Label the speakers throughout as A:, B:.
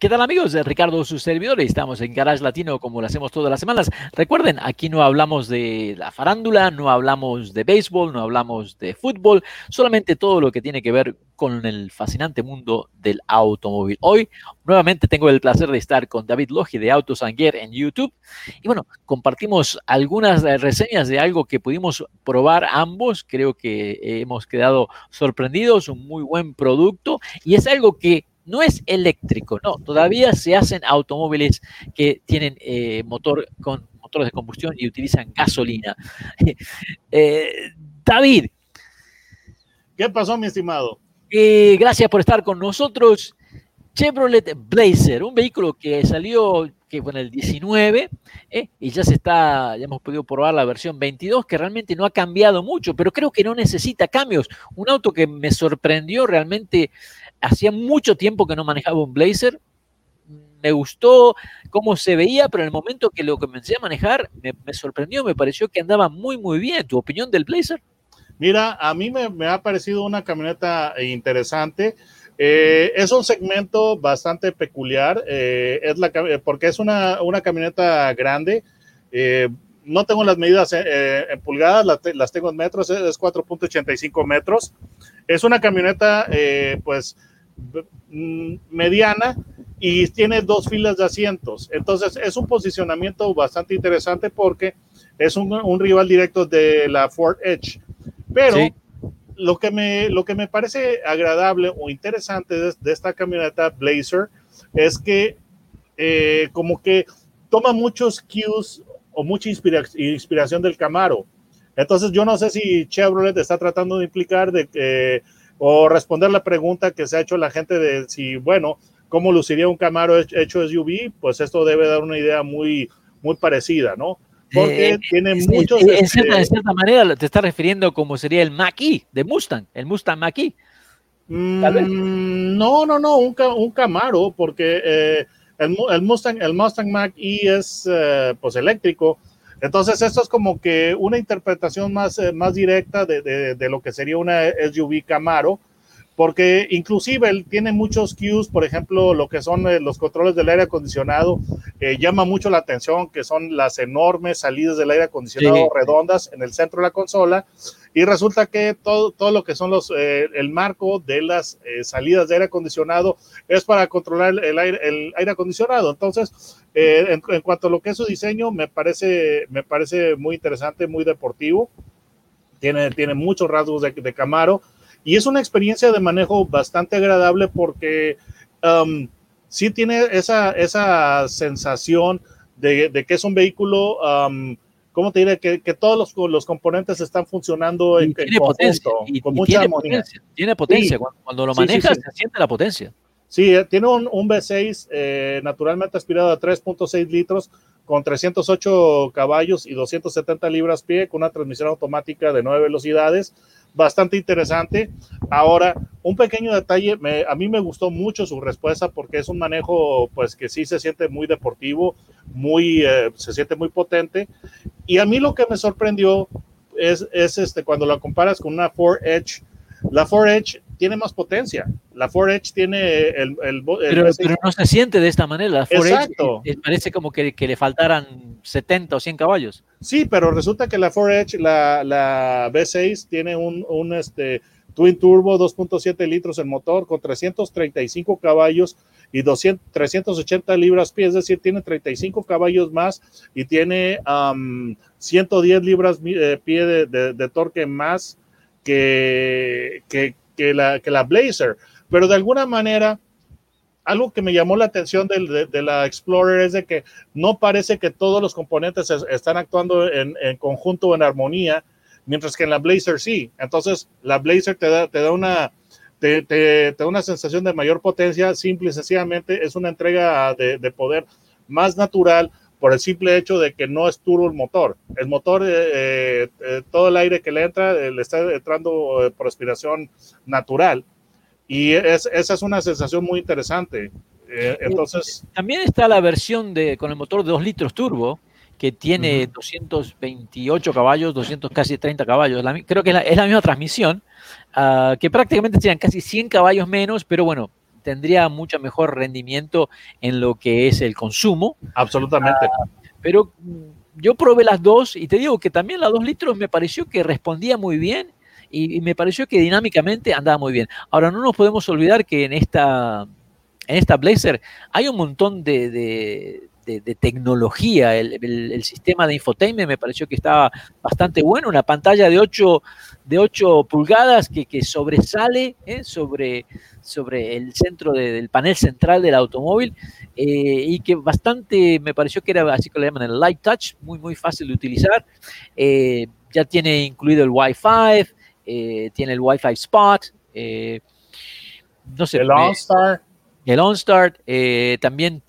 A: ¿Qué tal amigos? Ricardo, su servidor, estamos en Garage Latino como lo hacemos todas las semanas. Recuerden, aquí no hablamos de la farándula, no hablamos de béisbol, no hablamos de fútbol, solamente todo lo que tiene que ver con el fascinante mundo del automóvil. Hoy nuevamente tengo el placer de estar con David Logi de Autos Gear en YouTube y bueno, compartimos algunas reseñas de algo que pudimos probar ambos. Creo que hemos quedado sorprendidos, un muy buen producto y es algo que no es eléctrico, no, todavía se hacen automóviles que tienen eh, motor con motores de combustión y utilizan gasolina. Eh, David.
B: ¿Qué pasó, mi estimado?
A: Eh, gracias por estar con nosotros. Chevrolet Blazer, un vehículo que salió que el 19 y ya se está, ya hemos podido probar la versión 22 que realmente no ha cambiado mucho, pero creo que no necesita cambios. Un auto que me sorprendió realmente hacía mucho tiempo que no manejaba un Blazer. Me gustó cómo se veía, pero en el momento que lo comencé a manejar, me, sorprendió, me pareció que andaba muy, muy bien. ¿Tu opinión del Blazer?
B: Mira, a mí me, ha parecido una camioneta interesante. Eh, es un segmento bastante peculiar, eh, es la, porque es una, camioneta grande. Eh, no tengo las medidas en pulgadas, las, las, tengo en metros, es 4.85 metros. Es una camioneta, pues, mediana y tiene dos filas de asientos. Entonces es un posicionamiento bastante interesante porque es un, rival directo de la Ford Edge. Pero lo, que me, lo que me parece agradable o interesante de, esta camioneta Blazer es que eh, como que toma muchos cues o mucha inspiración del Camaro. Entonces yo no sé si Chevrolet está tratando de implicar de que o responder la pregunta que se ha hecho la gente de si, bueno, cómo luciría un Camaro hecho SUV, pues esto debe dar una idea muy, muy parecida, ¿no? Porque eh, tiene muchos...
A: En, cierta, este cierta, manera te está refiriendo como sería el Mach-E de Mustang, el Mustang Mach-E.
B: Mm, no, no, no, un, un Camaro, porque eh, el, el, Mustang, el Mustang Mach-E es eh, pues eléctrico, entonces, esto es como que una interpretación más, eh, más directa de, de, lo que sería una SUV Camaro, porque inclusive él tiene muchos cues, por ejemplo, lo que son eh, los controles del aire acondicionado, eh, llama mucho la atención, que son las enormes salidas del aire acondicionado redondas en el centro de la consola, y resulta que todo, todo lo que son los, el marco de las salidas de aire acondicionado es para controlar el aire, el aire acondicionado. Entonces, en, cuanto a lo que es su diseño, me parece, me parece muy interesante, muy deportivo. Tiene, tiene muchos rasgos de, de Camaro y es una experiencia de manejo bastante agradable porque um, sí tiene esa, esa sensación de, de, que es un vehículo, um, ¿cómo te diré? Que, que todos los, los, componentes están funcionando en,
A: tiene potencia, y, con mucha tiene Potencia, tiene potencia, cuando, lo manejas se siente la potencia.
B: Sí, eh, tiene un, un V6 eh, naturalmente aspirado a 3.6 litros con 308 caballos y 270 libras pie con una transmisión automática de 9 velocidades bastante interesante. Ahora, un pequeño detalle, a mí me gustó mucho su respuesta porque es un manejo, pues que sí se siente muy deportivo, muy, eh, se siente muy potente. Y a mí lo que me sorprendió es, es este, cuando la comparas con una Ford Edge, la Ford Edge tiene más potencia. La Ford Edge tiene el...
A: pero, no se siente de esta manera. La Ford Exacto. Edge parece como que, que, le faltaran 70 o 100 caballos.
B: Sí, pero resulta que la Ford Edge, la, la V6, tiene un, un este, Twin Turbo 2.7 litros el motor con 335 caballos y 200, 380 libras pie, es decir, tiene 35 caballos más y tiene 110 libras eh, pie de, de, de torque más que, que, que la, que la Blazer, pero de alguna manera, algo que me llamó la atención de, de, la Explorer es de que no parece que todos los componentes están actuando en, conjunto o en armonía, mientras que en la Blazer sí. Entonces, la Blazer te da, te da una... Te, da una sensación de mayor potencia, simple y sencillamente es una entrega de poder más natural por el simple hecho de que no es turbo el motor. El motor, eh, eh, todo el aire que le entra, le está entrando por respiración natural. Y esa es una sensación muy interesante. entonces.
A: También está la versión de, con el motor de 2 litros turbo, que tiene 228 caballos, 200 casi 30 caballos. creo que es la, misma transmisión, ah, que prácticamente serían casi 100 caballos menos, pero bueno, tendría mucho mejor rendimiento en lo que es el consumo.
B: Absolutamente. Ah,
A: pero yo probé las dos y te digo que también las 2 litros me pareció que respondía muy bien y, me pareció que dinámicamente andaba muy bien. Ahora, no nos podemos olvidar que en esta, en esta Blazer hay un montón de de, tecnología. El, sistema de infotainment me pareció que estaba bastante bueno. Una pantalla de 8, de 8 pulgadas que, que sobresale ¿eh? sobre, sobre el centro del panel central del automóvil eh, y que bastante me pareció que era así que le llaman el light touch, muy, muy fácil de utilizar. Eh, ya tiene incluido el Wi-Fi, tiene el Wi-Fi Spot. no sé.
B: El OnStar
A: el OnStart eh, también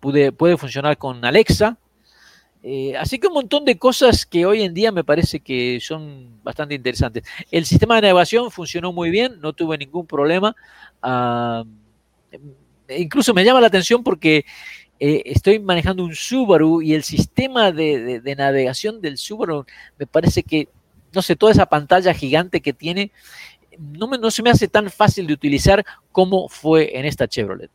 A: pude, puede funcionar con Alexa. Eh, así que un montón de cosas que hoy en día me parece que son bastante interesantes. El sistema de navegación funcionó muy bien, no tuve ningún problema. Ah, incluso me llama la atención porque eh, estoy manejando un Subaru y el sistema de, navegación del Subaru me parece que, no sé, toda esa pantalla gigante que tiene no, no se me hace tan fácil de utilizar como fue en esta Chevrolet.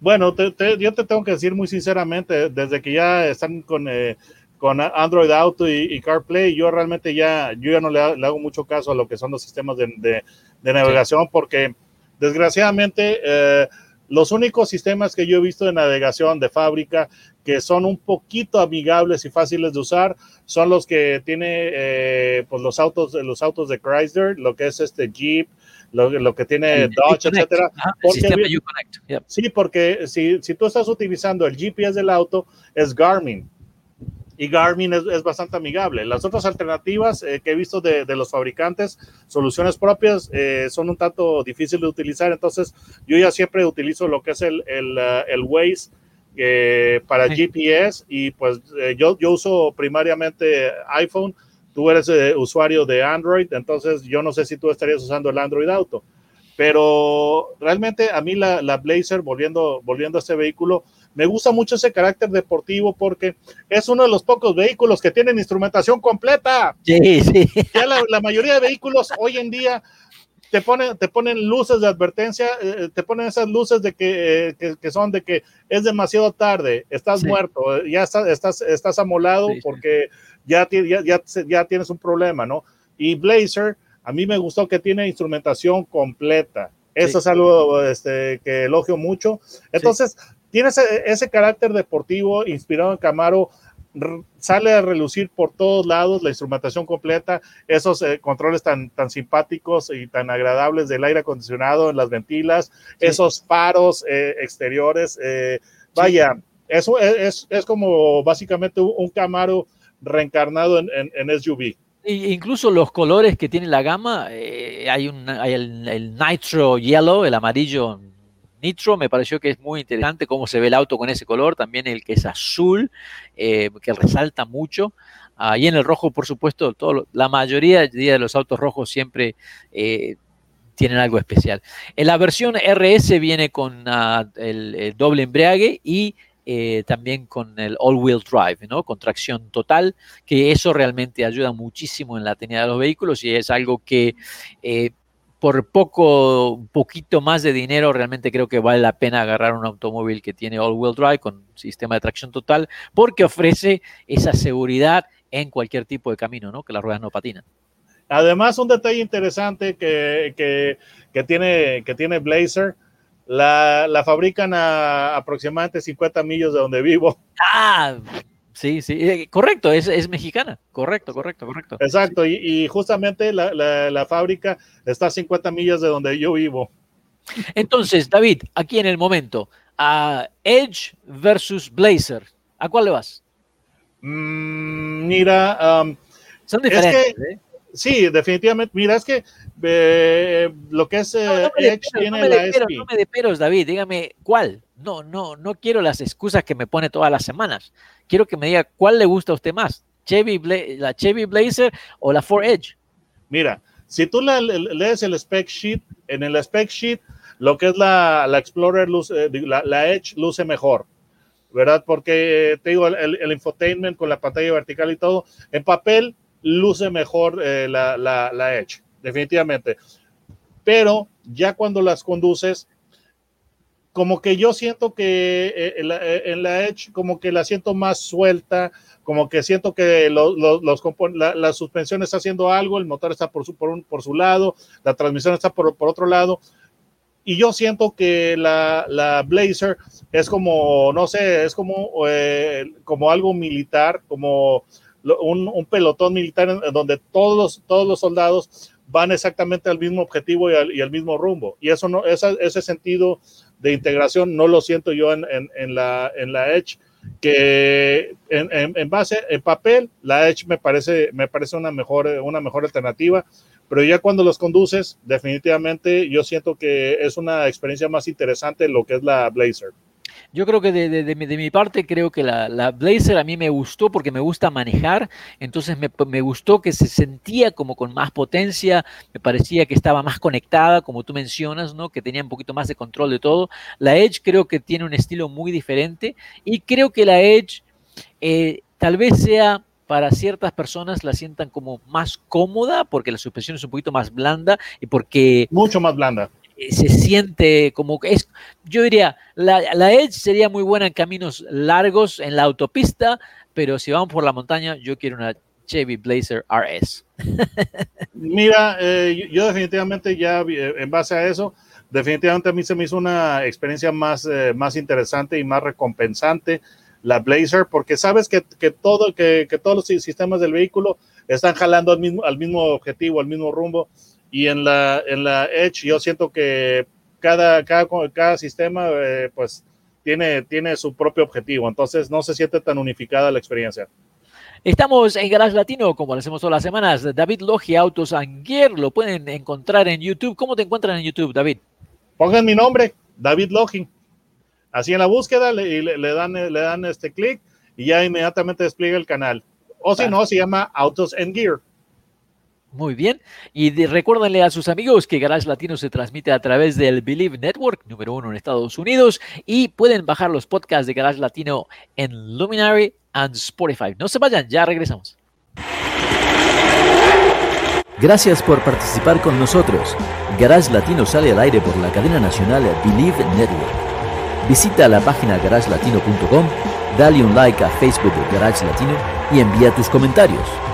B: Bueno, yo te tengo que decir muy sinceramente, desde que ya están con, eh, con Android Auto y, CarPlay, yo realmente ya, yo ya no le, hago mucho caso a lo que son los sistemas de, navegación, porque desgraciadamente eh, los únicos sistemas que yo he visto de navegación de fábrica que son un poquito amigables y fáciles de usar son los que tiene eh, pues los autos los autos de Chrysler lo que es este Jeep lo, que tiene Dodge etcétera. Sí porque si, si tú estás utilizando el GPS del auto es Garmin y Garmin es, bastante amigable. Las otras alternativas eh, que he visto de, los fabricantes, soluciones propias, eh, son un tanto difíciles de utilizar. Entonces, yo ya siempre utilizo lo que es el, el, uh, Waze eh, para GPS y pues yo, yo uso primariamente iPhone. Tú eres usuario de Android, entonces yo no sé si tú estarías usando el Android Auto. Pero realmente a mí la, la Blazer, volviendo, volviendo a este vehículo, me gusta mucho ese carácter deportivo porque es uno de los pocos vehículos que tienen instrumentación completa.
A: Sí, sí.
B: Ya la, mayoría de vehículos hoy en día te ponen, te ponen luces de advertencia, eh, te ponen esas luces de eh, que, que, son de que es demasiado tarde, estás muerto, ya estás, estás, estás amolado porque Ya, ya, ya, ya, tienes un problema, ¿no? Y Blazer, a mí me gustó que tiene instrumentación completa. Eso es algo este, que elogio mucho. Entonces, tiene ese, carácter deportivo inspirado en Camaro, sale a relucir por todos lados la instrumentación completa, esos eh, controles tan, tan simpáticos y tan agradables del aire acondicionado en las ventilas, esos faros eh, exteriores, eh, vaya, eso es, como básicamente un, Camaro reencarnado en, SUV.
A: Incluso los colores que tiene la gama, hay, un, el, el, Nitro Yellow, el amarillo Nitro me pareció que es muy interesante cómo se ve el auto con ese color, también el que es azul, eh, que resalta mucho. y en el rojo, por supuesto, todo, la mayoría de los autos rojos siempre eh, tienen algo especial. En la versión RS viene con ah, el, doble embrague y eh, también con el all-wheel drive, ¿no? Con tracción total, que eso realmente ayuda muchísimo en la tenida de los vehículos y es algo que por poco, un poquito más de dinero, realmente creo que vale la pena agarrar un automóvil que tiene all-wheel drive con sistema de tracción total, porque ofrece esa seguridad en cualquier tipo de camino, ¿no? Que las ruedas no patinan.
B: Además, un detalle interesante que, tiene, que tiene Blazer, la, la fabrican a aproximadamente 50 millas de donde vivo.
A: Ah, Sí, sí, eh, correcto, es, mexicana, correcto, correcto, correcto.
B: Exacto, y, justamente la, fábrica está a 50 millas de donde yo vivo.
A: Entonces, David, aquí en el momento, a Edge versus Blazer, ¿a cuál le vas?
B: Mm, mira,
A: son diferentes.
B: ¿eh? Sí, definitivamente. Mira, es que eh, lo que es eh, Edge tiene la
A: SP. no me de peros, David. Dígame cuál. No, no, no quiero las excusas que me pone todas las semanas. Quiero que me diga cuál le gusta a usted más. Chevy la Chevy Blazer o la Ford Edge.
B: Mira, si tú lees el spec sheet, en el spec sheet, lo que es la, Explorer, luce, la Edge luce mejor ¿verdad? Porque te digo, el, infotainment con la pantalla vertical y todo, en papel luce mejor eh, la, la, Edge, definitivamente. Pero ya cuando las conduces, como que yo siento que eh, eh, en, la, Edge, como que la siento más suelta, como que siento que los, la, la, suspensión está haciendo algo, el motor está por su, por, un, por su lado, la transmisión está por, por otro lado, y yo siento que la, la, Blazer es como, no sé, es como, eh, como algo militar, como un, pelotón militar donde todos los, todos los soldados van exactamente al mismo objetivo y al, y al mismo rumbo. Y eso no, esa, ese sentido de integración no lo siento yo en, en, en, la, en la Edge, que en, en, base, en papel, la Edge me parece, me parece una, mejor, una mejor alternativa pero ya cuando los conduces, definitivamente yo siento que es una experiencia más interesante lo que es la Blazer.
A: Yo creo que de, mi, parte, creo que la, Blazer a mí me gustó porque me gusta manejar, entonces me, me, gustó que se sentía como con más potencia, me parecía que estaba más conectada, como tú mencionas, ¿no? que tenía un poquito más de control de todo. La Edge creo que tiene un estilo muy diferente y creo que la Edge eh, tal vez sea para ciertas personas la sientan como más cómoda porque la suspensión es un poquito más blanda y porque...
B: Mucho más blanda.
A: Eh, se siente como que es, yo diría, la, la Edge sería muy buena en caminos largos en la autopista, pero si vamos por la montaña, yo quiero una Chevy Blazer RS.
B: Mira, eh, yo definitivamente ya eh, en base a eso, definitivamente a mí se me hizo una experiencia más, más interesante y más recompensante la Blazer, porque sabes que, todo, que, todos los sistemas del vehículo están jalando al mismo, al mismo objetivo, al mismo rumbo. Y en la, en la Edge yo siento que cada, cada, cada sistema eh, pues tiene, tiene su propio objetivo, entonces no se siente tan unificada la experiencia.
A: Estamos en Garage Latino, como lo hacemos todas las semanas. David Logia Autos Gear, lo pueden encontrar en YouTube. ¿Cómo te encuentran en YouTube, David?
B: Pongan mi nombre, David Logi. Así en la búsqueda le, le, dan, le dan este clic y ya inmediatamente despliega el canal. O si no, se llama Autos and Gear.
A: Muy bien. Y recuérdenle a sus amigos que Garage Latino se transmite a través del Believe Network, número uno en Estados Unidos, y pueden bajar los podcasts de Garage Latino en Luminary and Spotify. No se vayan, ya regresamos.
C: Gracias por participar con nosotros. Garage Latino sale al aire por la cadena nacional Believe Network. Visita la página garagelatino.com, dale un like a Facebook de Garage Latino y envía tus comentarios.